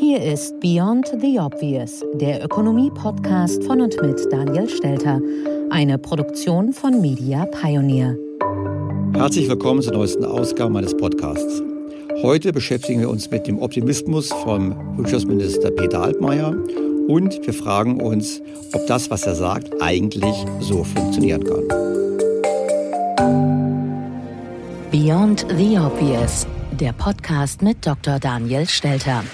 Hier ist Beyond the Obvious, der Ökonomie-Podcast von und mit Daniel Stelter, eine Produktion von Media Pioneer. Herzlich willkommen zur neuesten Ausgabe meines Podcasts. Heute beschäftigen wir uns mit dem Optimismus vom Wirtschaftsminister Peter Altmaier und wir fragen uns, ob das, was er sagt, eigentlich so funktionieren kann. Beyond the Obvious, der Podcast mit Dr. Daniel Stelter.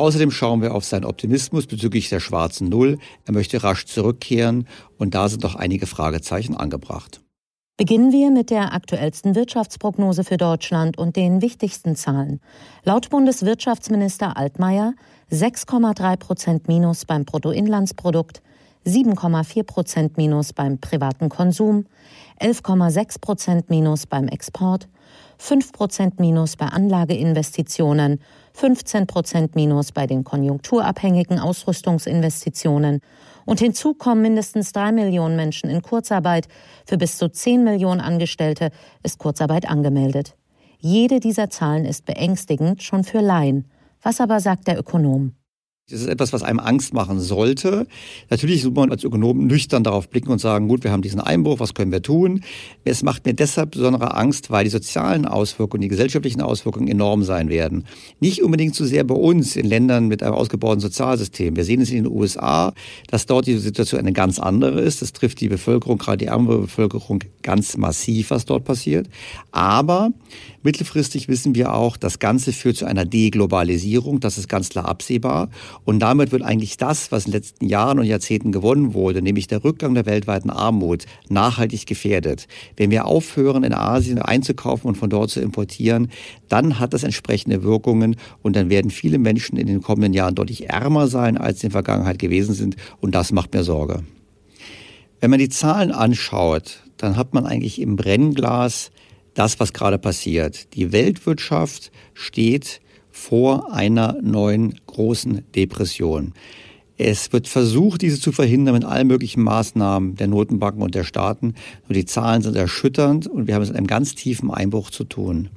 Außerdem schauen wir auf seinen Optimismus bezüglich der schwarzen Null. Er möchte rasch zurückkehren und da sind doch einige Fragezeichen angebracht. Beginnen wir mit der aktuellsten Wirtschaftsprognose für Deutschland und den wichtigsten Zahlen. Laut Bundeswirtschaftsminister Altmaier 6,3 Prozent Minus beim Bruttoinlandsprodukt, 7,4 Prozent Minus beim privaten Konsum, 11,6 Prozent Minus beim Export, 5 Prozent Minus bei Anlageinvestitionen 15 Prozent Minus bei den konjunkturabhängigen Ausrüstungsinvestitionen und hinzu kommen mindestens drei Millionen Menschen in Kurzarbeit. Für bis zu 10 Millionen Angestellte ist Kurzarbeit angemeldet. Jede dieser Zahlen ist beängstigend, schon für Laien. Was aber sagt der Ökonom? Das ist etwas, was einem Angst machen sollte. Natürlich muss man als Ökonom nüchtern darauf blicken und sagen, gut, wir haben diesen Einbruch, was können wir tun? Es macht mir deshalb besondere Angst, weil die sozialen Auswirkungen, die gesellschaftlichen Auswirkungen enorm sein werden. Nicht unbedingt so sehr bei uns in Ländern mit einem ausgebauten Sozialsystem. Wir sehen es in den USA, dass dort die Situation eine ganz andere ist. Das trifft die Bevölkerung, gerade die ärmere Bevölkerung, ganz massiv, was dort passiert. Aber mittelfristig wissen wir auch, das Ganze führt zu einer Deglobalisierung. Das ist ganz klar absehbar. Und damit wird eigentlich das, was in den letzten Jahren und Jahrzehnten gewonnen wurde, nämlich der Rückgang der weltweiten Armut, nachhaltig gefährdet. Wenn wir aufhören, in Asien einzukaufen und von dort zu importieren, dann hat das entsprechende Wirkungen und dann werden viele Menschen in den kommenden Jahren deutlich ärmer sein, als sie in der Vergangenheit gewesen sind. Und das macht mir Sorge. Wenn man die Zahlen anschaut, dann hat man eigentlich im Brennglas das, was gerade passiert. Die Weltwirtschaft steht vor einer neuen großen Depression. Es wird versucht, diese zu verhindern mit allen möglichen Maßnahmen der Notenbanken und der Staaten. Nur die Zahlen sind erschütternd und wir haben es mit einem ganz tiefen Einbruch zu tun.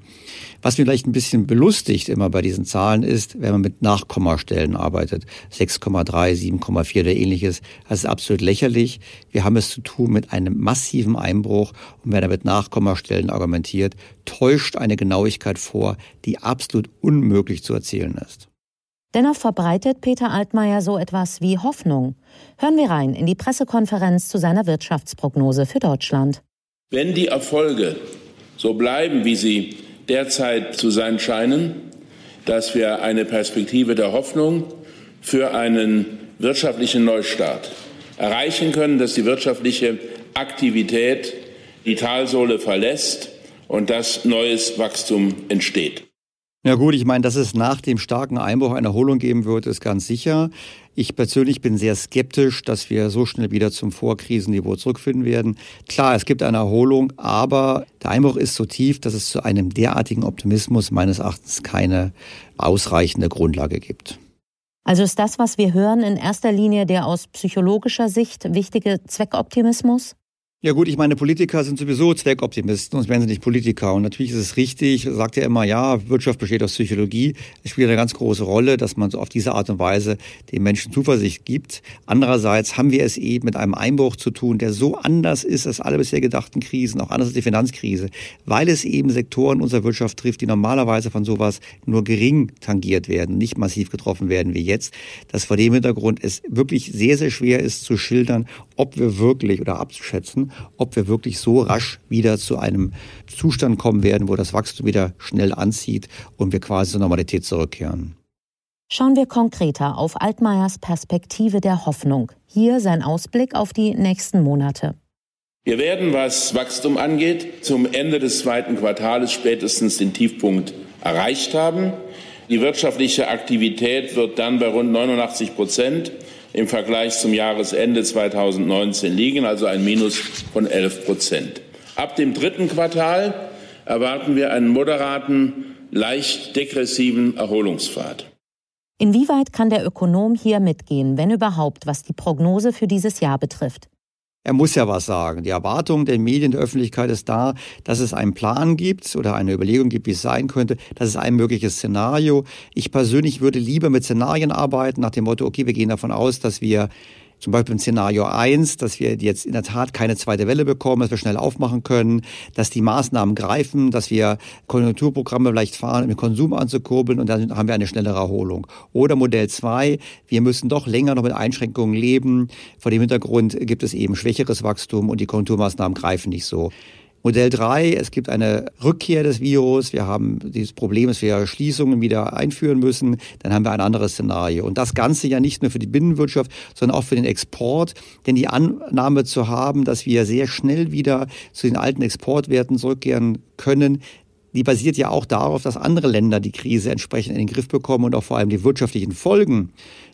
Was mir vielleicht ein bisschen belustigt immer bei diesen Zahlen ist, wenn man mit Nachkommastellen arbeitet. 6,3, 7,4 oder ähnliches. Das ist absolut lächerlich. Wir haben es zu tun mit einem massiven Einbruch und wer da mit Nachkommastellen argumentiert, täuscht eine Genauigkeit vor, die absolut unmöglich zu erzielen ist. Dennoch verbreitet Peter Altmaier so etwas wie Hoffnung. Hören wir rein in die Pressekonferenz zu seiner Wirtschaftsprognose für Deutschland. Wenn die Erfolge so bleiben, wie sie derzeit zu sein scheinen, dass wir eine Perspektive der Hoffnung für einen wirtschaftlichen Neustart erreichen können, dass die wirtschaftliche Aktivität die Talsohle verlässt und dass neues Wachstum entsteht. Ja gut, ich meine, dass es nach dem starken Einbruch eine Erholung geben wird, ist ganz sicher. Ich persönlich bin sehr skeptisch, dass wir so schnell wieder zum Vorkrisenniveau zurückfinden werden. Klar, es gibt eine Erholung, aber der Einbruch ist so tief, dass es zu einem derartigen Optimismus meines Erachtens keine ausreichende Grundlage gibt. Also ist das, was wir hören, in erster Linie der aus psychologischer Sicht wichtige Zweckoptimismus? Ja gut, ich meine, Politiker sind sowieso Zweckoptimisten, sonst wären sie nicht Politiker. Und natürlich ist es richtig, sagt er immer, ja, Wirtschaft besteht aus Psychologie. Es spielt eine ganz große Rolle, dass man so auf diese Art und Weise den Menschen Zuversicht gibt. Andererseits haben wir es eben mit einem Einbruch zu tun, der so anders ist als alle bisher gedachten Krisen, auch anders als die Finanzkrise, weil es eben Sektoren unserer Wirtschaft trifft, die normalerweise von sowas nur gering tangiert werden, nicht massiv getroffen werden wie jetzt. Dass vor dem Hintergrund es wirklich sehr, sehr schwer ist zu schildern, ob wir wirklich oder abzuschätzen, ob wir wirklich so rasch wieder zu einem Zustand kommen werden, wo das Wachstum wieder schnell anzieht und wir quasi zur Normalität zurückkehren. Schauen wir konkreter auf Altmaiers Perspektive der Hoffnung. Hier sein Ausblick auf die nächsten Monate. Wir werden, was Wachstum angeht, zum Ende des zweiten Quartals spätestens den Tiefpunkt erreicht haben. Die wirtschaftliche Aktivität wird dann bei rund 89 Prozent im Vergleich zum Jahresende 2019 liegen, also ein Minus von 11 Prozent. Ab dem dritten Quartal erwarten wir einen moderaten, leicht degressiven Erholungspfad. Inwieweit kann der Ökonom hier mitgehen, wenn überhaupt, was die Prognose für dieses Jahr betrifft? Er muss ja was sagen. Die Erwartung der Medien, der Öffentlichkeit ist da, dass es einen Plan gibt oder eine Überlegung gibt, wie es sein könnte. Das ist ein mögliches Szenario. Ich persönlich würde lieber mit Szenarien arbeiten, nach dem Motto, okay, wir gehen davon aus, dass wir zum Beispiel im Szenario 1, dass wir jetzt in der Tat keine zweite Welle bekommen, dass wir schnell aufmachen können, dass die Maßnahmen greifen, dass wir Konjunkturprogramme vielleicht fahren, um den Konsum anzukurbeln und dann haben wir eine schnellere Erholung. Oder Modell 2, wir müssen doch länger noch mit Einschränkungen leben. Vor dem Hintergrund gibt es eben schwächeres Wachstum und die Konjunkturmaßnahmen greifen nicht so. Modell 3, es gibt eine Rückkehr des Virus. Wir haben dieses Problem, dass wir Schließungen wieder einführen müssen. Dann haben wir ein anderes Szenario. Und das Ganze ja nicht nur für die Binnenwirtschaft, sondern auch für den Export. Denn die Annahme zu haben, dass wir sehr schnell wieder zu den alten Exportwerten zurückkehren können, die basiert ja auch darauf, dass andere Länder die Krise entsprechend in den Griff bekommen und auch vor allem die wirtschaftlichen Folgen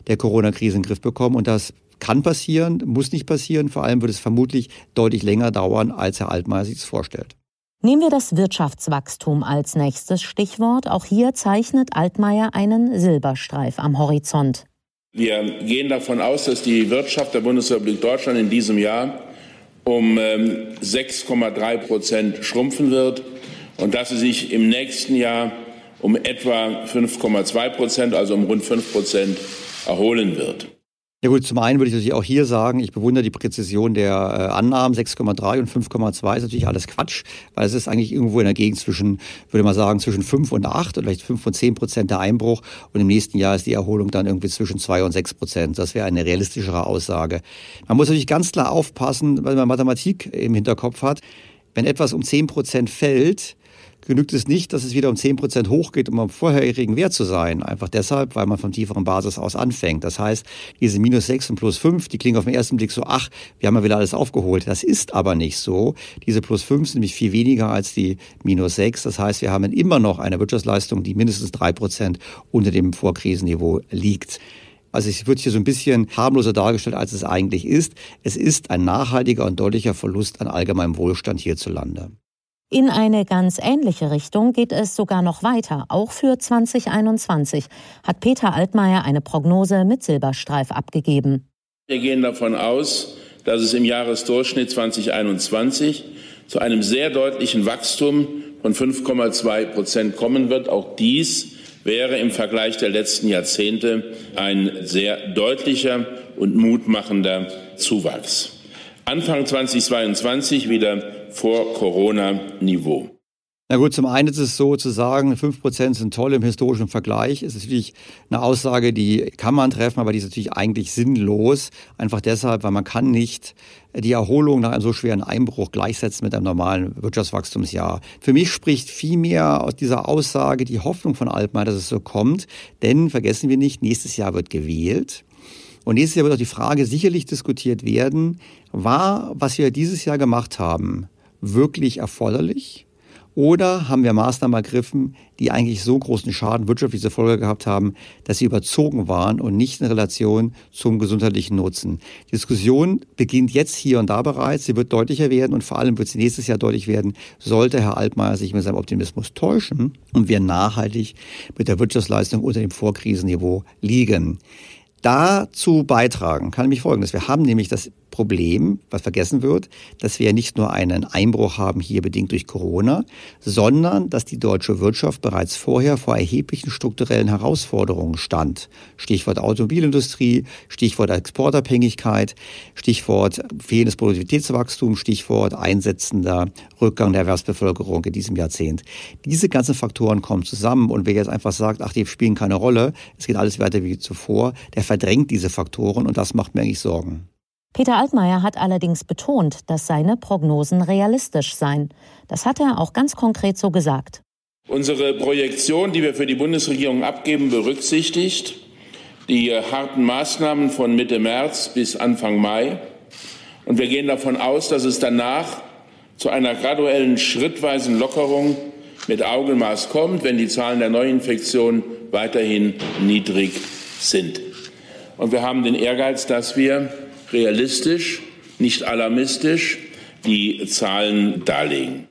der Corona-Krise in den Griff bekommen. Und das kann passieren, muss nicht passieren. Vor allem wird es vermutlich deutlich länger dauern, als Herr Altmaier sich das vorstellt. Nehmen wir das Wirtschaftswachstum als nächstes Stichwort. Auch hier zeichnet Altmaier einen Silberstreif am Horizont. Wir gehen davon aus, dass die Wirtschaft der Bundesrepublik Deutschland in diesem Jahr um 6,3 ähm, Prozent schrumpfen wird und dass sie sich im nächsten Jahr um etwa 5,2 Prozent, also um rund 5 Prozent, erholen wird. Ja gut, zum einen würde ich natürlich auch hier sagen, ich bewundere die Präzision der äh, Annahmen. 6,3 und 5,2 ist natürlich alles Quatsch, weil es ist eigentlich irgendwo in der Gegend zwischen, würde man sagen, zwischen 5 und 8 oder vielleicht 5 und 10 Prozent der Einbruch. Und im nächsten Jahr ist die Erholung dann irgendwie zwischen 2 und 6 Prozent. Das wäre eine realistischere Aussage. Man muss natürlich ganz klar aufpassen, weil man Mathematik im Hinterkopf hat. Wenn etwas um 10 Prozent fällt, genügt es nicht, dass es wieder um 10 Prozent hochgeht, um am vorherigen Wert zu sein. Einfach deshalb, weil man von tieferen Basis aus anfängt. Das heißt, diese minus 6 und plus 5, die klingen auf den ersten Blick so, ach, wir haben ja wieder alles aufgeholt. Das ist aber nicht so. Diese plus 5 sind nämlich viel weniger als die minus 6. Das heißt, wir haben immer noch eine Wirtschaftsleistung, die mindestens 3 Prozent unter dem Vorkrisenniveau liegt. Also es wird hier so ein bisschen harmloser dargestellt, als es eigentlich ist. Es ist ein nachhaltiger und deutlicher Verlust an allgemeinem Wohlstand hierzulande. In eine ganz ähnliche Richtung geht es sogar noch weiter. Auch für 2021 hat Peter Altmaier eine Prognose mit Silberstreif abgegeben. Wir gehen davon aus, dass es im Jahresdurchschnitt 2021 zu einem sehr deutlichen Wachstum von 5,2 Prozent kommen wird. Auch dies wäre im Vergleich der letzten Jahrzehnte ein sehr deutlicher und mutmachender Zuwachs. Anfang 2022 wieder vor Corona-Niveau. Na gut, zum einen ist es so zu sagen, 5% sind toll im historischen Vergleich. Ist natürlich eine Aussage, die kann man treffen, aber die ist natürlich eigentlich sinnlos. Einfach deshalb, weil man kann nicht die Erholung nach einem so schweren Einbruch gleichsetzen mit einem normalen Wirtschaftswachstumsjahr. Für mich spricht vielmehr aus dieser Aussage die Hoffnung von Altmaier, dass es so kommt. Denn vergessen wir nicht, nächstes Jahr wird gewählt. Und nächstes Jahr wird auch die Frage sicherlich diskutiert werden, war, was wir dieses Jahr gemacht haben, wirklich erforderlich? Oder haben wir Maßnahmen ergriffen, die eigentlich so großen Schaden wirtschaftlich zur Folge gehabt haben, dass sie überzogen waren und nicht in Relation zum gesundheitlichen Nutzen? Die Diskussion beginnt jetzt hier und da bereits. Sie wird deutlicher werden und vor allem wird sie nächstes Jahr deutlich werden, sollte Herr Altmaier sich mit seinem Optimismus täuschen und wir nachhaltig mit der Wirtschaftsleistung unter dem Vorkrisenniveau liegen. Dazu beitragen kann nämlich folgendes. Wir haben nämlich das Problem, was vergessen wird, dass wir nicht nur einen Einbruch haben hier bedingt durch Corona, sondern dass die deutsche Wirtschaft bereits vorher vor erheblichen strukturellen Herausforderungen stand. Stichwort Automobilindustrie, Stichwort Exportabhängigkeit, Stichwort fehlendes Produktivitätswachstum, Stichwort einsetzender Rückgang der Erwerbsbevölkerung in diesem Jahrzehnt. Diese ganzen Faktoren kommen zusammen und wer jetzt einfach sagt, ach, die spielen keine Rolle, es geht alles weiter wie zuvor, der verdrängt diese Faktoren und das macht mir eigentlich Sorgen. Peter Altmaier hat allerdings betont, dass seine Prognosen realistisch seien. Das hat er auch ganz konkret so gesagt. Unsere Projektion, die wir für die Bundesregierung abgeben, berücksichtigt die harten Maßnahmen von Mitte März bis Anfang Mai. Und wir gehen davon aus, dass es danach zu einer graduellen, schrittweisen Lockerung mit Augenmaß kommt, wenn die Zahlen der Neuinfektionen weiterhin niedrig sind. Und wir haben den Ehrgeiz, dass wir realistisch, nicht alarmistisch die Zahlen darlegen.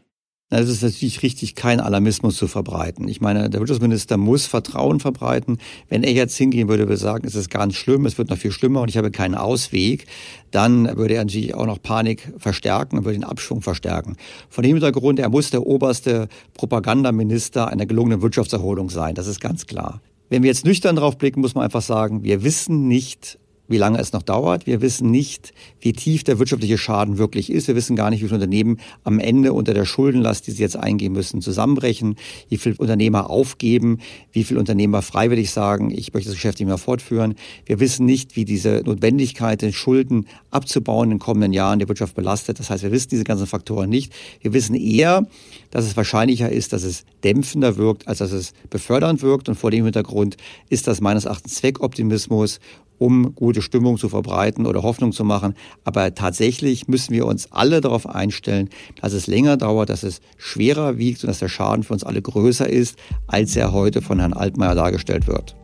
Es ist natürlich richtig, kein Alarmismus zu verbreiten. Ich meine, der Wirtschaftsminister muss Vertrauen verbreiten. Wenn er jetzt hingehen würde, würde sagen, es ist ganz schlimm, es wird noch viel schlimmer und ich habe keinen Ausweg, dann würde er natürlich auch noch Panik verstärken und würde den Abschwung verstärken. Von dem Hintergrund, er muss der oberste Propagandaminister einer gelungenen Wirtschaftserholung sein. Das ist ganz klar. Wenn wir jetzt nüchtern drauf blicken, muss man einfach sagen, wir wissen nicht, wie lange es noch dauert. Wir wissen nicht, wie tief der wirtschaftliche Schaden wirklich ist. Wir wissen gar nicht, wie viele Unternehmen am Ende unter der Schuldenlast, die sie jetzt eingehen müssen, zusammenbrechen, wie viele Unternehmer aufgeben, wie viele Unternehmer freiwillig sagen, ich möchte das Geschäft nicht mehr fortführen. Wir wissen nicht, wie diese Notwendigkeit, den Schulden abzubauen in den kommenden Jahren der Wirtschaft belastet. Das heißt, wir wissen diese ganzen Faktoren nicht. Wir wissen eher, dass es wahrscheinlicher ist, dass es dämpfender wirkt, als dass es befördernd wirkt. Und vor dem Hintergrund ist das meines Erachtens Zweckoptimismus um gute Stimmung zu verbreiten oder Hoffnung zu machen. Aber tatsächlich müssen wir uns alle darauf einstellen, dass es länger dauert, dass es schwerer wiegt und dass der Schaden für uns alle größer ist, als er heute von Herrn Altmaier dargestellt wird.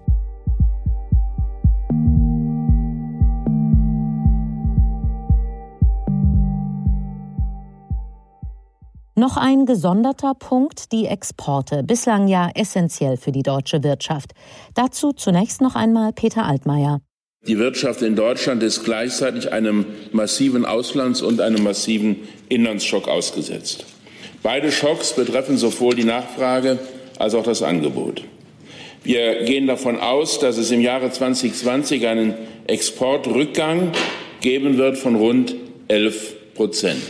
Noch ein gesonderter Punkt, die Exporte, bislang ja essentiell für die deutsche Wirtschaft. Dazu zunächst noch einmal Peter Altmaier. Die Wirtschaft in Deutschland ist gleichzeitig einem massiven Auslands- und einem massiven Inlandsschock ausgesetzt. Beide Schocks betreffen sowohl die Nachfrage als auch das Angebot. Wir gehen davon aus, dass es im Jahre 2020 einen Exportrückgang geben wird von rund 11 Prozent.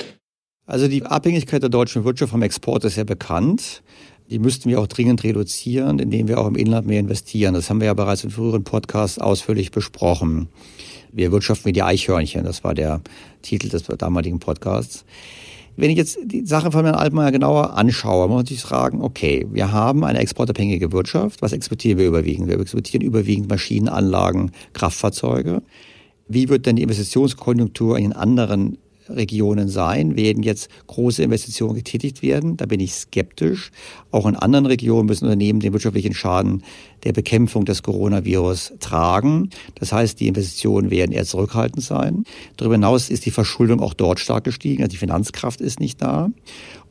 Also die Abhängigkeit der deutschen Wirtschaft vom Export ist ja bekannt. Die müssten wir auch dringend reduzieren, indem wir auch im Inland mehr investieren. Das haben wir ja bereits in früheren Podcasts ausführlich besprochen. Wir wirtschaften wie die Eichhörnchen, das war der Titel des damaligen Podcasts. Wenn ich jetzt die Sache von Herrn Altmaier genauer anschaue, muss man sich fragen, okay, wir haben eine exportabhängige Wirtschaft. Was exportieren wir überwiegend? Wir exportieren überwiegend Maschinenanlagen, Kraftfahrzeuge. Wie wird denn die Investitionskonjunktur in anderen Regionen sein, werden jetzt große Investitionen getätigt werden. Da bin ich skeptisch. Auch in anderen Regionen müssen Unternehmen den wirtschaftlichen Schaden der Bekämpfung des Coronavirus tragen. Das heißt, die Investitionen werden eher zurückhaltend sein. Darüber hinaus ist die Verschuldung auch dort stark gestiegen. Also die Finanzkraft ist nicht da.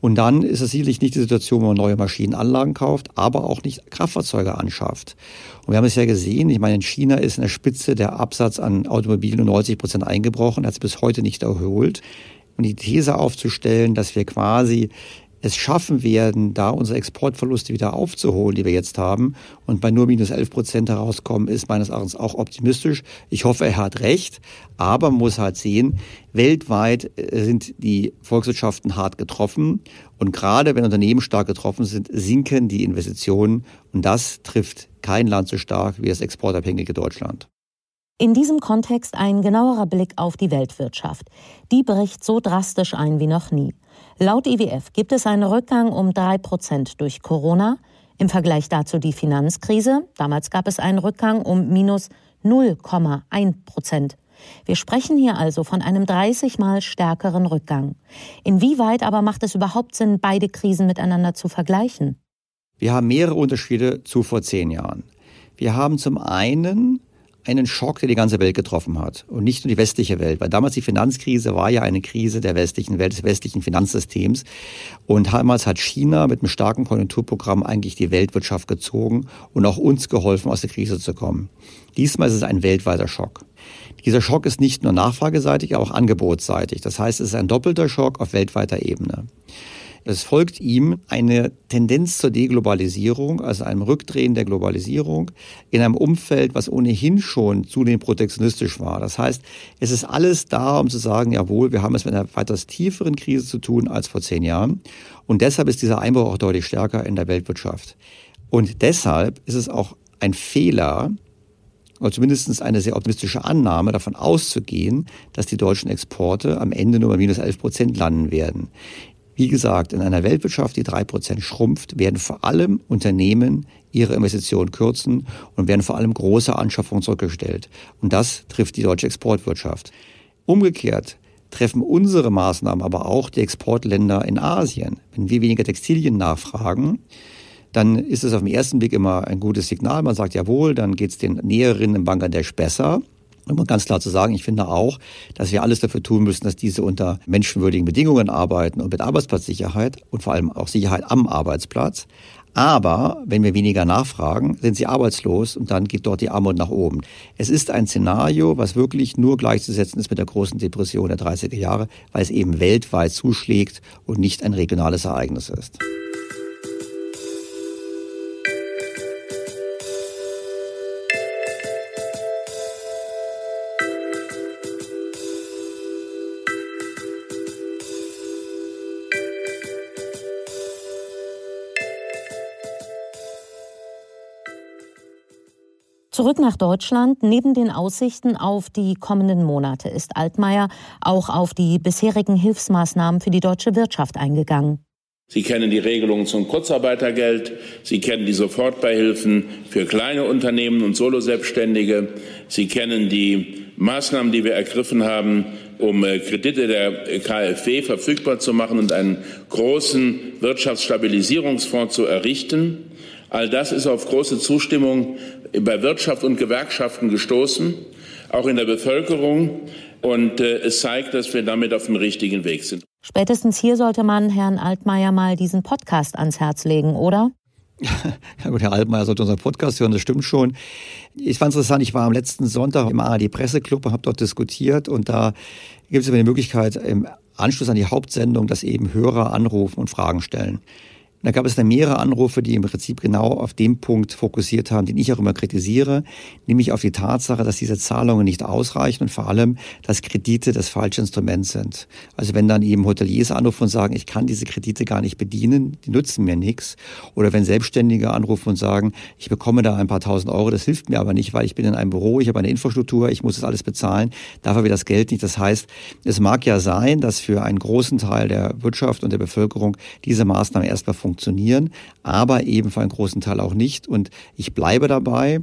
Und dann ist es sicherlich nicht die Situation, wo man neue Maschinenanlagen kauft, aber auch nicht Kraftfahrzeuge anschafft. Und wir haben es ja gesehen, ich meine, in China ist in der Spitze der Absatz an Automobilen um 90 Prozent eingebrochen, hat es bis heute nicht erholt. Und die These aufzustellen, dass wir quasi es schaffen werden, da unsere Exportverluste wieder aufzuholen, die wir jetzt haben, und bei nur minus 11 Prozent herauskommen, ist meines Erachtens auch optimistisch. Ich hoffe, er hat recht, aber man muss halt sehen, weltweit äh, sind die Volkswirtschaften hart getroffen und gerade wenn Unternehmen stark getroffen sind, sinken die Investitionen und das trifft kein Land so stark wie das exportabhängige Deutschland. In diesem Kontext ein genauerer Blick auf die Weltwirtschaft. Die bricht so drastisch ein wie noch nie. Laut IWF gibt es einen Rückgang um drei Prozent durch Corona. Im Vergleich dazu die Finanzkrise. Damals gab es einen Rückgang um minus 0,1 Prozent. Wir sprechen hier also von einem 30 mal stärkeren Rückgang. Inwieweit aber macht es überhaupt Sinn, beide Krisen miteinander zu vergleichen? Wir haben mehrere Unterschiede zu vor zehn Jahren. Wir haben zum einen einen Schock, der die ganze Welt getroffen hat und nicht nur die westliche Welt, weil damals die Finanzkrise war ja eine Krise der westlichen Welt, des westlichen Finanzsystems und damals hat China mit einem starken Konjunkturprogramm eigentlich die Weltwirtschaft gezogen und auch uns geholfen, aus der Krise zu kommen. Diesmal ist es ein weltweiter Schock. Dieser Schock ist nicht nur nachfrageseitig, aber auch angebotsseitig. Das heißt, es ist ein doppelter Schock auf weltweiter Ebene. Es folgt ihm eine Tendenz zur Deglobalisierung, also einem Rückdrehen der Globalisierung in einem Umfeld, was ohnehin schon zunehmend protektionistisch war. Das heißt, es ist alles da, um zu sagen, jawohl, wir haben es mit einer weitaus tieferen Krise zu tun als vor zehn Jahren. Und deshalb ist dieser Einbruch auch deutlich stärker in der Weltwirtschaft. Und deshalb ist es auch ein Fehler, oder zumindest eine sehr optimistische Annahme, davon auszugehen, dass die deutschen Exporte am Ende nur bei minus 11 Prozent landen werden. Wie gesagt, in einer Weltwirtschaft, die drei Prozent schrumpft, werden vor allem Unternehmen ihre Investitionen kürzen und werden vor allem große Anschaffungen zurückgestellt. Und das trifft die deutsche Exportwirtschaft. Umgekehrt treffen unsere Maßnahmen aber auch die Exportländer in Asien. Wenn wir weniger Textilien nachfragen, dann ist es auf den ersten Blick immer ein gutes Signal. Man sagt, jawohl, dann geht es den Näherinnen in Bangladesch besser. Um ganz klar zu sagen, ich finde auch, dass wir alles dafür tun müssen, dass diese unter menschenwürdigen Bedingungen arbeiten und mit Arbeitsplatzsicherheit und vor allem auch Sicherheit am Arbeitsplatz. Aber wenn wir weniger nachfragen, sind sie arbeitslos und dann geht dort die Armut nach oben. Es ist ein Szenario, was wirklich nur gleichzusetzen ist mit der großen Depression der 30er Jahre, weil es eben weltweit zuschlägt und nicht ein regionales Ereignis ist. Zurück nach Deutschland. Neben den Aussichten auf die kommenden Monate ist Altmaier auch auf die bisherigen Hilfsmaßnahmen für die deutsche Wirtschaft eingegangen. Sie kennen die Regelungen zum Kurzarbeitergeld. Sie kennen die Sofortbeihilfen für kleine Unternehmen und Soloselbstständige. Sie kennen die Maßnahmen, die wir ergriffen haben, um äh, Kredite der KfW verfügbar zu machen und einen großen Wirtschaftsstabilisierungsfonds zu errichten. All das ist auf große Zustimmung bei Wirtschaft und Gewerkschaften gestoßen, auch in der Bevölkerung. Und äh, es zeigt, dass wir damit auf dem richtigen Weg sind. Spätestens hier sollte man Herrn Altmaier mal diesen Podcast ans Herz legen, oder? Ja gut, Herr Altmaier sollte unseren Podcast hören, das stimmt schon. Ich fand es interessant, ich war am letzten Sonntag im ARD Presseclub und habe dort diskutiert und da gibt es immer die Möglichkeit, im Anschluss an die Hauptsendung, dass eben Hörer anrufen und Fragen stellen. Da gab es dann mehrere Anrufe, die im Prinzip genau auf dem Punkt fokussiert haben, den ich auch immer kritisiere, nämlich auf die Tatsache, dass diese Zahlungen nicht ausreichen und vor allem, dass Kredite das falsche Instrument sind. Also wenn dann eben Hoteliers anrufen und sagen, ich kann diese Kredite gar nicht bedienen, die nutzen mir nichts. Oder wenn Selbstständige anrufen und sagen, ich bekomme da ein paar tausend Euro, das hilft mir aber nicht, weil ich bin in einem Büro, ich habe eine Infrastruktur, ich muss das alles bezahlen, dafür wird das Geld nicht. Das heißt, es mag ja sein, dass für einen großen Teil der Wirtschaft und der Bevölkerung diese Maßnahmen erstmal funktionieren funktionieren, aber eben für einen großen Teil auch nicht. Und ich bleibe dabei,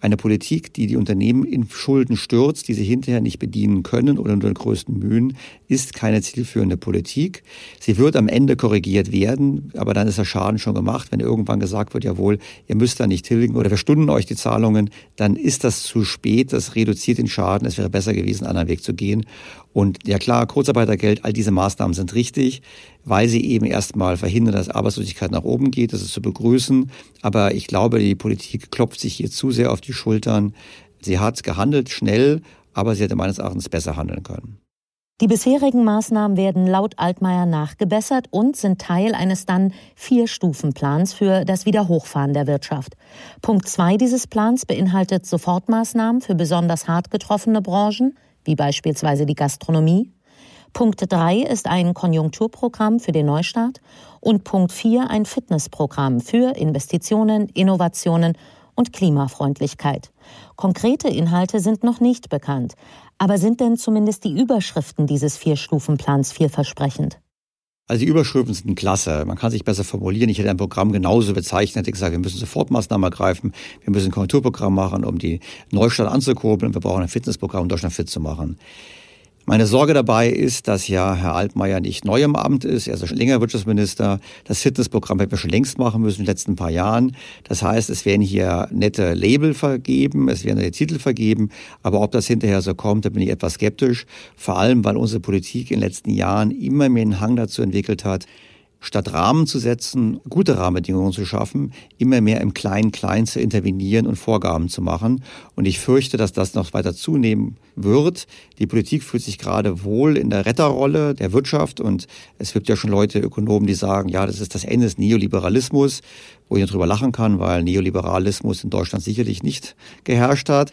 eine Politik, die die Unternehmen in Schulden stürzt, die sie hinterher nicht bedienen können oder unter den größten Mühen, ist keine zielführende Politik. Sie wird am Ende korrigiert werden, aber dann ist der Schaden schon gemacht. Wenn irgendwann gesagt wird, jawohl, ihr müsst da nicht tilgen oder wir stunden euch die Zahlungen, dann ist das zu spät. Das reduziert den Schaden. Es wäre besser gewesen, einen anderen Weg zu gehen. Und ja klar, Kurzarbeitergeld, all diese Maßnahmen sind richtig, weil sie eben erstmal verhindern, dass Arbeitslosigkeit nach oben geht. Das ist zu begrüßen. Aber ich glaube, die Politik klopft sich hier zu sehr auf die Schultern. Sie hat gehandelt schnell, aber sie hätte meines Erachtens besser handeln können. Die bisherigen Maßnahmen werden laut Altmaier nachgebessert und sind Teil eines dann Vier-Stufen-Plans für das Wiederhochfahren der Wirtschaft. Punkt zwei dieses Plans beinhaltet Sofortmaßnahmen für besonders hart getroffene Branchen, wie beispielsweise die Gastronomie. Punkt drei ist ein Konjunkturprogramm für den Neustart und Punkt vier ein Fitnessprogramm für Investitionen, Innovationen und Klimafreundlichkeit. Konkrete Inhalte sind noch nicht bekannt. Aber sind denn zumindest die Überschriften dieses Vier-Stufen-Plans vielversprechend? Also die Überschriften sind klasse. Man kann sich besser formulieren. Ich hätte ein Programm genauso bezeichnet. Ich gesagt, wir müssen Sofortmaßnahmen ergreifen. Wir müssen ein Konjunkturprogramm machen, um die Neustadt anzukurbeln. Wir brauchen ein Fitnessprogramm, um Deutschland fit zu machen. Meine Sorge dabei ist, dass ja Herr Altmaier nicht neu im Amt ist. Er ist schon länger Wirtschaftsminister. Das Fitnessprogramm hätten wir schon längst machen müssen in den letzten paar Jahren. Das heißt, es werden hier nette Label vergeben, es werden nette Titel vergeben. Aber ob das hinterher so kommt, da bin ich etwas skeptisch. Vor allem, weil unsere Politik in den letzten Jahren immer mehr einen Hang dazu entwickelt hat, statt Rahmen zu setzen, gute Rahmenbedingungen zu schaffen, immer mehr im Klein-Klein zu intervenieren und Vorgaben zu machen. Und ich fürchte, dass das noch weiter zunehmen wird. Die Politik fühlt sich gerade wohl in der Retterrolle der Wirtschaft und es gibt ja schon Leute, Ökonomen, die sagen, ja, das ist das Ende des Neoliberalismus, wo ich darüber lachen kann, weil Neoliberalismus in Deutschland sicherlich nicht geherrscht hat.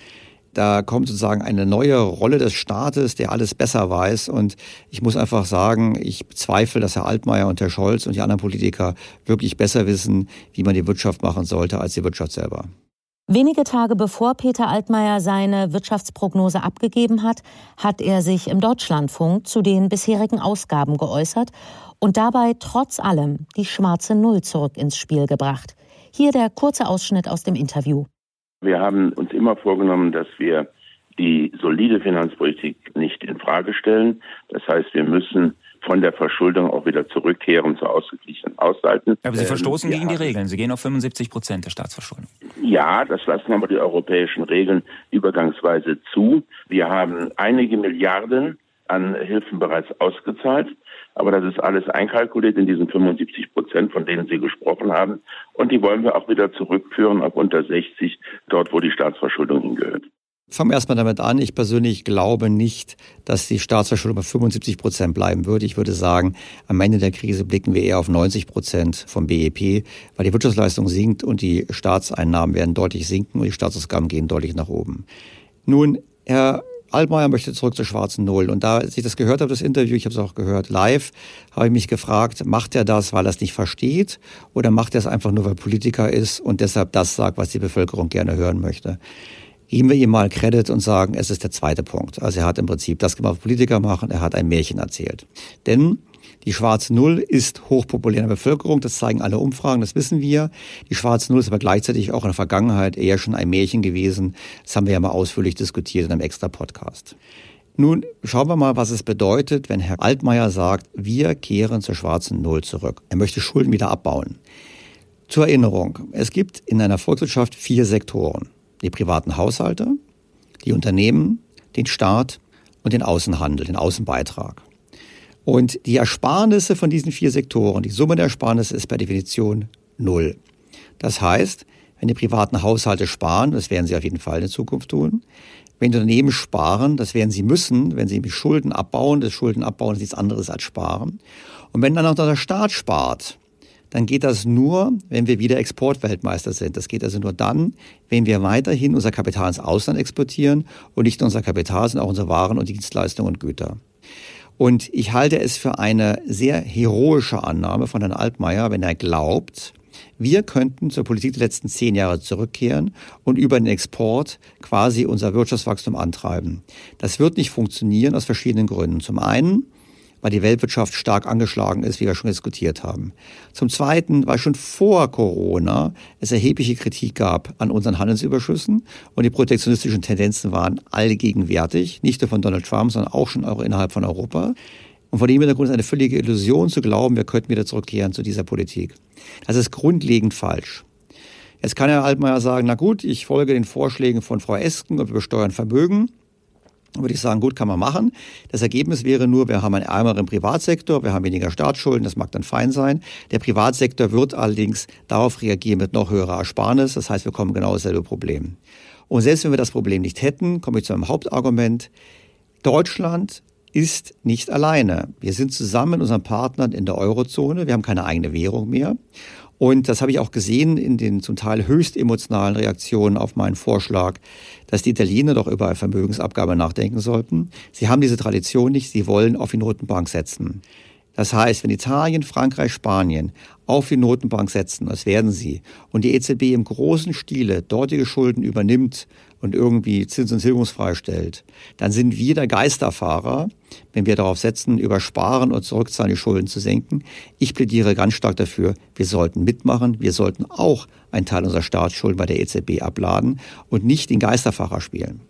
Da kommt sozusagen eine neue Rolle des Staates, der alles besser weiß. Und ich muss einfach sagen, ich bezweifle, dass Herr Altmaier und Herr Scholz und die anderen Politiker wirklich besser wissen, wie man die Wirtschaft machen sollte, als die Wirtschaft selber. Wenige Tage bevor Peter Altmaier seine Wirtschaftsprognose abgegeben hat, hat er sich im Deutschlandfunk zu den bisherigen Ausgaben geäußert und dabei trotz allem die schwarze Null zurück ins Spiel gebracht. Hier der kurze Ausschnitt aus dem Interview. Wir haben uns immer vorgenommen, dass wir die solide Finanzpolitik nicht in Frage stellen. Das heißt, wir müssen von der Verschuldung auch wieder zurückkehren zu ausgeglichenen Haushalten. Aber Sie verstoßen ähm, gegen die Regeln. Sie gehen auf 75 Prozent der Staatsverschuldung. Ja, das lassen aber die europäischen Regeln übergangsweise zu. Wir haben einige Milliarden an Hilfen bereits ausgezahlt. Aber das ist alles einkalkuliert in diesen 75 Prozent, von denen Sie gesprochen haben. Und die wollen wir auch wieder zurückführen auf unter 60, dort wo die Staatsverschuldung hingehört. Fangen wir erstmal damit an. Ich persönlich glaube nicht, dass die Staatsverschuldung bei 75 Prozent bleiben wird. Ich würde sagen, am Ende der Krise blicken wir eher auf 90 Prozent vom BEP, weil die Wirtschaftsleistung sinkt und die Staatseinnahmen werden deutlich sinken und die Staatsausgaben gehen deutlich nach oben. Nun, Herr Altmaier möchte zurück zur schwarzen Null. Und da, als ich das gehört habe, das Interview, ich habe es auch gehört live, habe ich mich gefragt, macht er das, weil er es nicht versteht oder macht er es einfach nur, weil Politiker ist und deshalb das sagt, was die Bevölkerung gerne hören möchte? Geben wir ihm mal Credit und sagen, es ist der zweite Punkt. Also er hat im Prinzip das gemacht, was Politiker machen, er hat ein Märchen erzählt. Denn die schwarze Null ist hochpopulär in der Bevölkerung, das zeigen alle Umfragen, das wissen wir. Die schwarze Null ist aber gleichzeitig auch in der Vergangenheit eher schon ein Märchen gewesen. Das haben wir ja mal ausführlich diskutiert in einem extra Podcast. Nun schauen wir mal, was es bedeutet, wenn Herr Altmaier sagt, wir kehren zur schwarzen Null zurück. Er möchte Schulden wieder abbauen. Zur Erinnerung, es gibt in einer Volkswirtschaft vier Sektoren. Die privaten Haushalte, die Unternehmen, den Staat und den Außenhandel, den Außenbeitrag. Und die Ersparnisse von diesen vier Sektoren, die Summe der Ersparnisse ist per Definition null. Das heißt, wenn die privaten Haushalte sparen, das werden sie auf jeden Fall in Zukunft tun, wenn die Unternehmen sparen, das werden sie müssen, wenn sie Schulden abbauen, das Schulden abbauen ist nichts anderes als sparen. Und wenn dann auch der Staat spart, dann geht das nur, wenn wir wieder Exportweltmeister sind. Das geht also nur dann, wenn wir weiterhin unser Kapital ins Ausland exportieren und nicht nur unser Kapital, sondern auch unsere Waren und Dienstleistungen und Güter. Und ich halte es für eine sehr heroische Annahme von Herrn Altmaier, wenn er glaubt, wir könnten zur Politik der letzten zehn Jahre zurückkehren und über den Export quasi unser Wirtschaftswachstum antreiben. Das wird nicht funktionieren aus verschiedenen Gründen. Zum einen, weil die Weltwirtschaft stark angeschlagen ist, wie wir schon diskutiert haben. Zum Zweiten, weil schon vor Corona es erhebliche Kritik gab an unseren Handelsüberschüssen und die protektionistischen Tendenzen waren allgegenwärtig, nicht nur von Donald Trump, sondern auch schon innerhalb von Europa. Und vor dem Hintergrund ist eine völlige Illusion zu glauben, wir könnten wieder zurückkehren zu dieser Politik. Das ist grundlegend falsch. Jetzt kann Herr Altmaier sagen, na gut, ich folge den Vorschlägen von Frau Esken und wir besteuern Vermögen würde ich sagen, gut, kann man machen. Das Ergebnis wäre nur, wir haben einen ärmeren Privatsektor, wir haben weniger Staatsschulden, das mag dann fein sein. Der Privatsektor wird allerdings darauf reagieren mit noch höherer Ersparnis. Das heißt, wir kommen genau dasselbe Problem. Und selbst wenn wir das Problem nicht hätten, komme ich zu einem Hauptargument. Deutschland ist nicht alleine. Wir sind zusammen mit unseren Partnern in der Eurozone. Wir haben keine eigene Währung mehr. Und das habe ich auch gesehen in den zum Teil höchst emotionalen Reaktionen auf meinen Vorschlag, dass die Italiener doch über eine Vermögensabgabe nachdenken sollten. Sie haben diese Tradition nicht, sie wollen auf die Notenbank setzen. Das heißt, wenn Italien, Frankreich, Spanien auf die Notenbank setzen, das werden sie, und die EZB im großen Stile dortige Schulden übernimmt und irgendwie Zins- und Tilgungsfrei stellt, dann sind wir der Geisterfahrer, wenn wir darauf setzen, über Sparen und Zurückzahlen die Schulden zu senken. Ich plädiere ganz stark dafür, wir sollten mitmachen, wir sollten auch einen Teil unserer Staatsschulden bei der EZB abladen und nicht den Geisterfahrer spielen.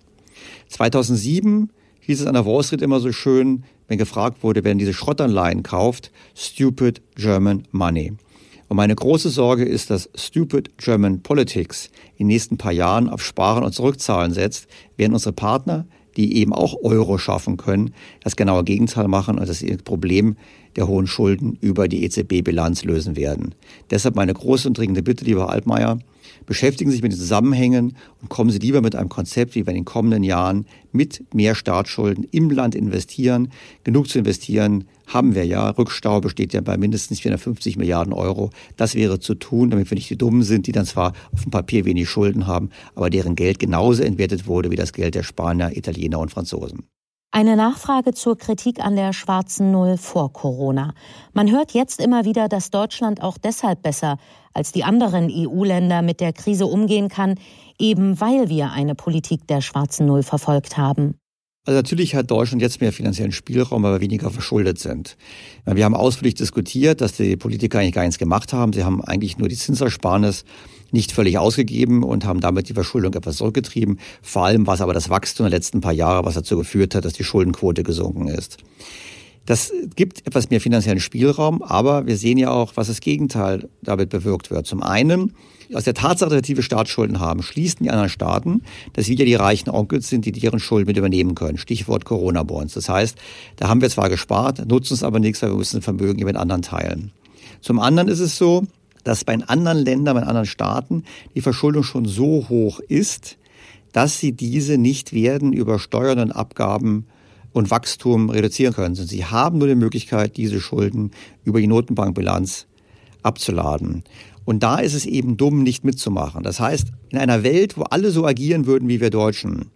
2007 hieß es an der Wall Street immer so schön, wenn gefragt wurde, wer diese Schrottanleihen kauft, stupid German money. Und meine große Sorge ist, dass Stupid German Politics in den nächsten paar Jahren auf Sparen und Zurückzahlen setzt, während unsere Partner, die eben auch Euro schaffen können, das genaue Gegenteil machen und das Problem der hohen Schulden über die EZB-Bilanz lösen werden. Deshalb meine große und dringende Bitte, lieber Altmaier, Beschäftigen Sie sich mit den Zusammenhängen und kommen Sie lieber mit einem Konzept, wie wir in den kommenden Jahren mit mehr Staatsschulden im Land investieren. Genug zu investieren haben wir ja. Rückstau besteht ja bei mindestens 450 Milliarden Euro. Das wäre zu tun, damit wir nicht die Dummen sind, die dann zwar auf dem Papier wenig Schulden haben, aber deren Geld genauso entwertet wurde wie das Geld der Spanier, Italiener und Franzosen. Eine Nachfrage zur Kritik an der schwarzen Null vor Corona. Man hört jetzt immer wieder, dass Deutschland auch deshalb besser als die anderen EU-Länder mit der Krise umgehen kann, eben weil wir eine Politik der schwarzen Null verfolgt haben. Also natürlich hat Deutschland jetzt mehr finanziellen Spielraum, weil wir weniger verschuldet sind. Wir haben ausführlich diskutiert, dass die Politiker eigentlich gar nichts gemacht haben. Sie haben eigentlich nur die Zinsersparnis nicht völlig ausgegeben und haben damit die Verschuldung etwas zurückgetrieben. Vor allem war es aber das Wachstum der letzten paar Jahre, was dazu geführt hat, dass die Schuldenquote gesunken ist. Das gibt etwas mehr finanziellen Spielraum, aber wir sehen ja auch, was das Gegenteil damit bewirkt wird. Zum einen, aus der Tatsache, dass wir tiefe Staatsschulden haben, schließen die anderen Staaten, dass wir die reichen Onkels sind, die deren Schulden mit übernehmen können. Stichwort Corona-Bonds. Das heißt, da haben wir zwar gespart, nutzen es aber nichts, weil wir müssen Vermögen mit anderen teilen. Zum anderen ist es so, dass bei anderen Ländern, bei anderen Staaten die Verschuldung schon so hoch ist, dass sie diese nicht werden über Steuern und Abgaben und Wachstum reduzieren können. Sie haben nur die Möglichkeit, diese Schulden über die Notenbankbilanz abzuladen. Und da ist es eben dumm, nicht mitzumachen. Das heißt, in einer Welt, wo alle so agieren würden wie wir Deutschen,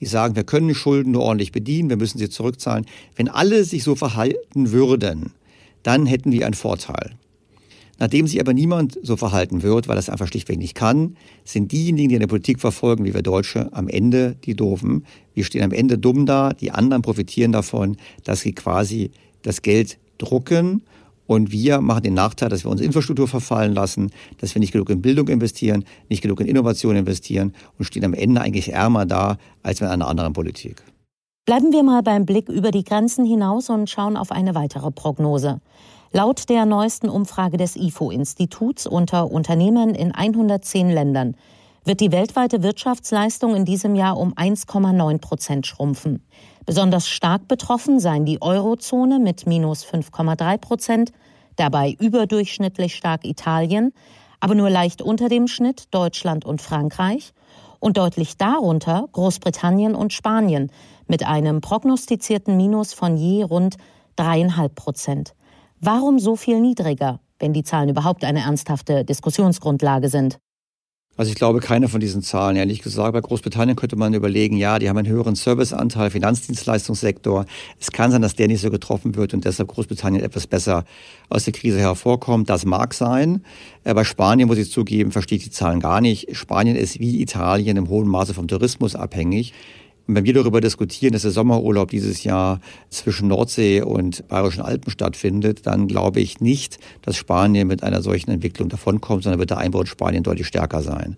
die sagen, wir können Schulden nur ordentlich bedienen, wir müssen sie zurückzahlen, wenn alle sich so verhalten würden, dann hätten wir einen Vorteil. Nachdem sich aber niemand so verhalten wird, weil das einfach schlichtweg nicht kann, sind diejenigen, die eine Politik verfolgen, wie wir Deutsche, am Ende die Doofen. Wir stehen am Ende dumm da, die anderen profitieren davon, dass sie quasi das Geld drucken und wir machen den Nachteil, dass wir unsere Infrastruktur verfallen lassen, dass wir nicht genug in Bildung investieren, nicht genug in Innovation investieren und stehen am Ende eigentlich ärmer da als mit einer anderen Politik. Bleiben wir mal beim Blick über die Grenzen hinaus und schauen auf eine weitere Prognose. Laut der neuesten Umfrage des IFO-Instituts unter Unternehmen in 110 Ländern wird die weltweite Wirtschaftsleistung in diesem Jahr um 1,9 Prozent schrumpfen. Besonders stark betroffen seien die Eurozone mit minus 5,3 Prozent, dabei überdurchschnittlich stark Italien, aber nur leicht unter dem Schnitt Deutschland und Frankreich und deutlich darunter Großbritannien und Spanien mit einem prognostizierten Minus von je rund dreieinhalb Prozent. Warum so viel niedriger, wenn die Zahlen überhaupt eine ernsthafte Diskussionsgrundlage sind? Also ich glaube keine von diesen Zahlen. Ehrlich gesagt, bei Großbritannien könnte man überlegen, ja, die haben einen höheren Serviceanteil, Finanzdienstleistungssektor. Es kann sein, dass der nicht so getroffen wird und deshalb Großbritannien etwas besser aus der Krise hervorkommt. Das mag sein. Bei Spanien, muss ich zugeben, verstehe ich die Zahlen gar nicht. Spanien ist wie Italien im hohen Maße vom Tourismus abhängig. Und wenn wir darüber diskutieren, dass der Sommerurlaub dieses Jahr zwischen Nordsee und Bayerischen Alpen stattfindet, dann glaube ich nicht, dass Spanien mit einer solchen Entwicklung davonkommt, sondern wird der Einbau in Spanien deutlich stärker sein.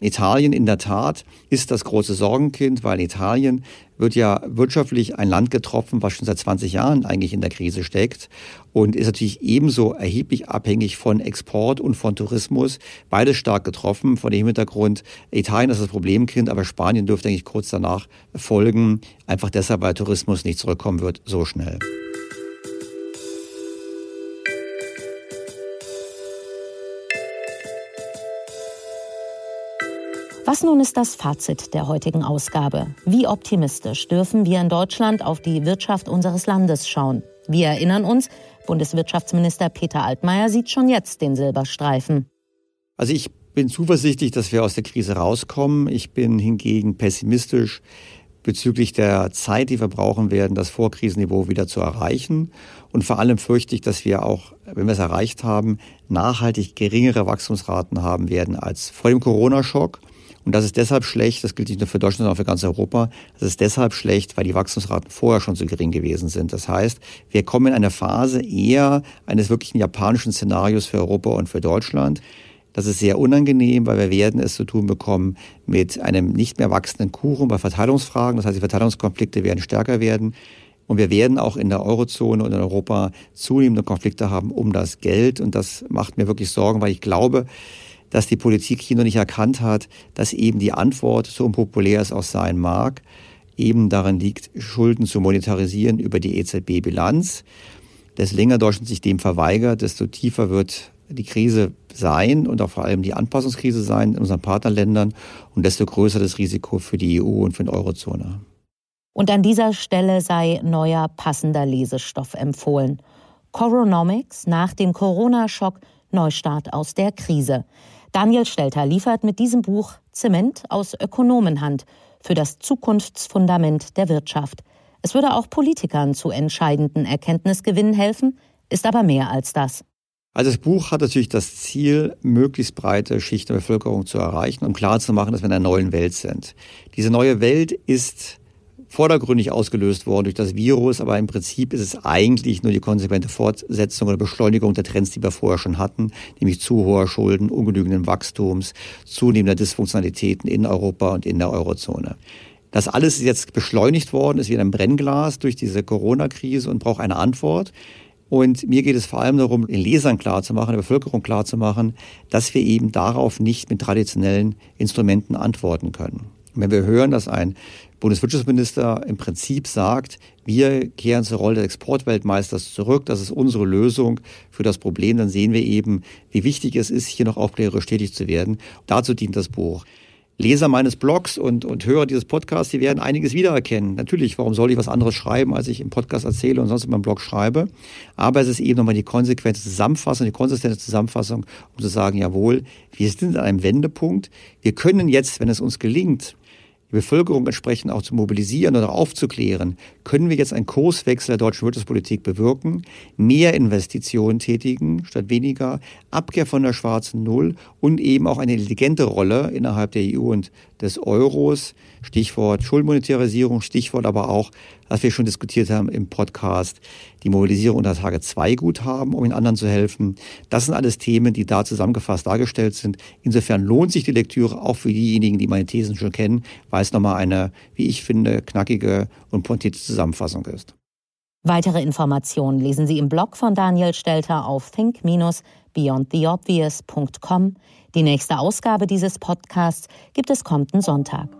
Italien in der Tat ist das große Sorgenkind, weil Italien wird ja wirtschaftlich ein Land getroffen, was schon seit 20 Jahren eigentlich in der Krise steckt und ist natürlich ebenso erheblich abhängig von Export und von Tourismus. Beides stark getroffen. Von dem Hintergrund, Italien ist das Problemkind, aber Spanien dürfte eigentlich kurz danach folgen. Einfach deshalb, weil Tourismus nicht zurückkommen wird so schnell. Was nun ist das Fazit der heutigen Ausgabe? Wie optimistisch dürfen wir in Deutschland auf die Wirtschaft unseres Landes schauen? Wir erinnern uns, Bundeswirtschaftsminister Peter Altmaier sieht schon jetzt den Silberstreifen. Also ich bin zuversichtlich, dass wir aus der Krise rauskommen. Ich bin hingegen pessimistisch bezüglich der Zeit, die wir brauchen werden, das Vorkrisenniveau wieder zu erreichen. Und vor allem fürchte ich, dass wir auch, wenn wir es erreicht haben, nachhaltig geringere Wachstumsraten haben werden als vor dem Corona-Schock. Und das ist deshalb schlecht, das gilt nicht nur für Deutschland, sondern auch für ganz Europa, das ist deshalb schlecht, weil die Wachstumsraten vorher schon so gering gewesen sind. Das heißt, wir kommen in eine Phase eher eines wirklichen japanischen Szenarios für Europa und für Deutschland. Das ist sehr unangenehm, weil wir werden es zu tun bekommen mit einem nicht mehr wachsenden Kuchen bei Verteilungsfragen. Das heißt, die Verteilungskonflikte werden stärker werden. Und wir werden auch in der Eurozone und in Europa zunehmende Konflikte haben um das Geld. Und das macht mir wirklich Sorgen, weil ich glaube, dass die Politik hier noch nicht erkannt hat, dass eben die Antwort, so unpopulär es auch sein mag, eben darin liegt, Schulden zu monetarisieren über die EZB-Bilanz. Desto länger Deutschland sich dem verweigert, desto tiefer wird die Krise sein und auch vor allem die Anpassungskrise sein in unseren Partnerländern und desto größer das Risiko für die EU und für die Eurozone. Und an dieser Stelle sei neuer passender Lesestoff empfohlen. Coronomics nach dem Corona-Schock Neustart aus der Krise. Daniel Stelter liefert mit diesem Buch Zement aus Ökonomenhand für das Zukunftsfundament der Wirtschaft. Es würde auch Politikern zu entscheidenden Erkenntnisgewinnen helfen, ist aber mehr als das. Also das Buch hat natürlich das Ziel, möglichst breite Schichten der Bevölkerung zu erreichen und klarzumachen, dass wir in einer neuen Welt sind. Diese neue Welt ist vordergründig ausgelöst worden durch das Virus, aber im Prinzip ist es eigentlich nur die konsequente Fortsetzung oder Beschleunigung der Trends, die wir vorher schon hatten, nämlich zu hoher Schulden, ungenügenden Wachstums, zunehmender Dysfunktionalitäten in Europa und in der Eurozone. Das alles ist jetzt beschleunigt worden, ist wie ein Brennglas durch diese Corona-Krise und braucht eine Antwort. Und mir geht es vor allem darum, den Lesern klarzumachen, der Bevölkerung klarzumachen, dass wir eben darauf nicht mit traditionellen Instrumenten antworten können. Wenn wir hören, dass ein Bundeswirtschaftsminister im Prinzip sagt, wir kehren zur Rolle des Exportweltmeisters zurück, das ist unsere Lösung für das Problem, dann sehen wir eben, wie wichtig es ist, hier noch aufklärerisch tätig zu werden. Dazu dient das Buch. Leser meines Blogs und, und Hörer dieses Podcasts, die werden einiges wiedererkennen. Natürlich, warum soll ich was anderes schreiben, als ich im Podcast erzähle und sonst in meinem Blog schreibe? Aber es ist eben nochmal die konsequente Zusammenfassung, die konsistente Zusammenfassung, um zu sagen, jawohl, wir sind an einem Wendepunkt. Wir können jetzt, wenn es uns gelingt, die Bevölkerung entsprechend auch zu mobilisieren oder aufzuklären, können wir jetzt einen Kurswechsel der deutschen Wirtschaftspolitik bewirken, mehr Investitionen tätigen statt weniger, Abkehr von der schwarzen Null und eben auch eine intelligente Rolle innerhalb der EU und des Euros, Stichwort Schuldenmonetarisierung, Stichwort aber auch, was wir schon diskutiert haben im Podcast, die Mobilisierung unter Tage 2 Guthaben, um den anderen zu helfen. Das sind alles Themen, die da zusammengefasst dargestellt sind. Insofern lohnt sich die Lektüre auch für diejenigen, die meine Thesen schon kennen, weil es nochmal eine, wie ich finde, knackige und pointierte Zusammenfassung ist. Weitere Informationen lesen Sie im Blog von Daniel Stelter auf think-beyondtheobvious.com. Die nächste Ausgabe dieses Podcasts gibt es kommenden Sonntag.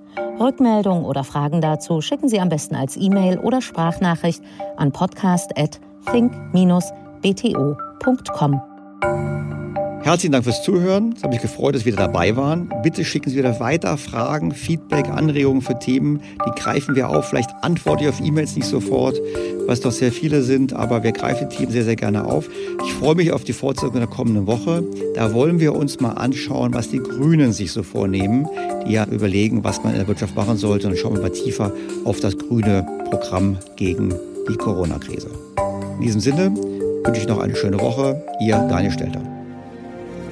Rückmeldungen oder Fragen dazu schicken Sie am besten als E-Mail oder Sprachnachricht an podcast.think-bto.com. Herzlichen Dank fürs Zuhören. Es hat mich gefreut, dass Sie wieder dabei waren. Bitte schicken Sie wieder weiter Fragen, Feedback, Anregungen für Themen. Die greifen wir auf. Vielleicht antworte ich auf E-Mails nicht sofort, es doch sehr viele sind, aber wir greifen die Themen sehr, sehr gerne auf. Ich freue mich auf die Fortsetzung in der kommenden Woche. Da wollen wir uns mal anschauen, was die Grünen sich so vornehmen, die ja überlegen, was man in der Wirtschaft machen sollte. Und schauen wir mal tiefer auf das grüne Programm gegen die Corona-Krise. In diesem Sinne wünsche ich noch eine schöne Woche. Ihr Daniel Stelter.